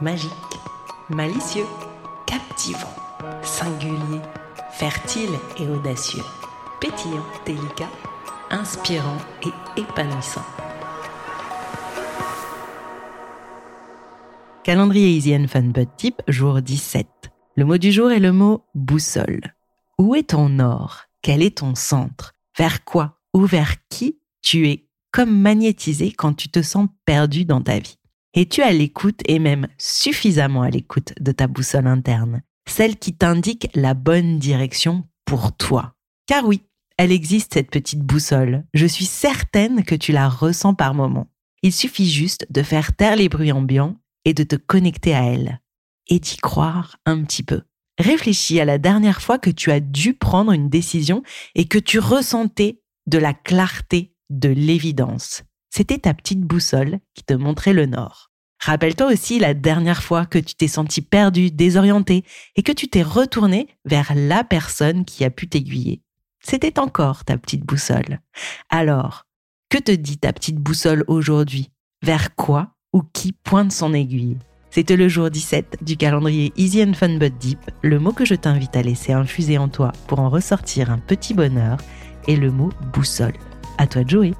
Magique, malicieux, captivant, singulier, fertile et audacieux, pétillant, délicat, inspirant et épanouissant. Calendrier Easy and Fun Bud Tip, jour 17. Le mot du jour est le mot boussole. Où est ton nord Quel est ton centre? Vers quoi ou vers qui tu es comme magnétisé quand tu te sens perdu dans ta vie? Es-tu à l'écoute et même suffisamment à l'écoute de ta boussole interne Celle qui t'indique la bonne direction pour toi. Car oui, elle existe cette petite boussole. Je suis certaine que tu la ressens par moments. Il suffit juste de faire taire les bruits ambiants et de te connecter à elle. Et d'y croire un petit peu. Réfléchis à la dernière fois que tu as dû prendre une décision et que tu ressentais de la clarté, de l'évidence. C'était ta petite boussole qui te montrait le nord. Rappelle-toi aussi la dernière fois que tu t'es senti perdu, désorienté et que tu t'es retourné vers la personne qui a pu t'aiguiller. C'était encore ta petite boussole. Alors, que te dit ta petite boussole aujourd'hui? Vers quoi ou qui pointe son aiguille? C'était le jour 17 du calendrier Easy and Fun But Deep. Le mot que je t'invite à laisser infuser en toi pour en ressortir un petit bonheur est le mot boussole. À toi de jouer!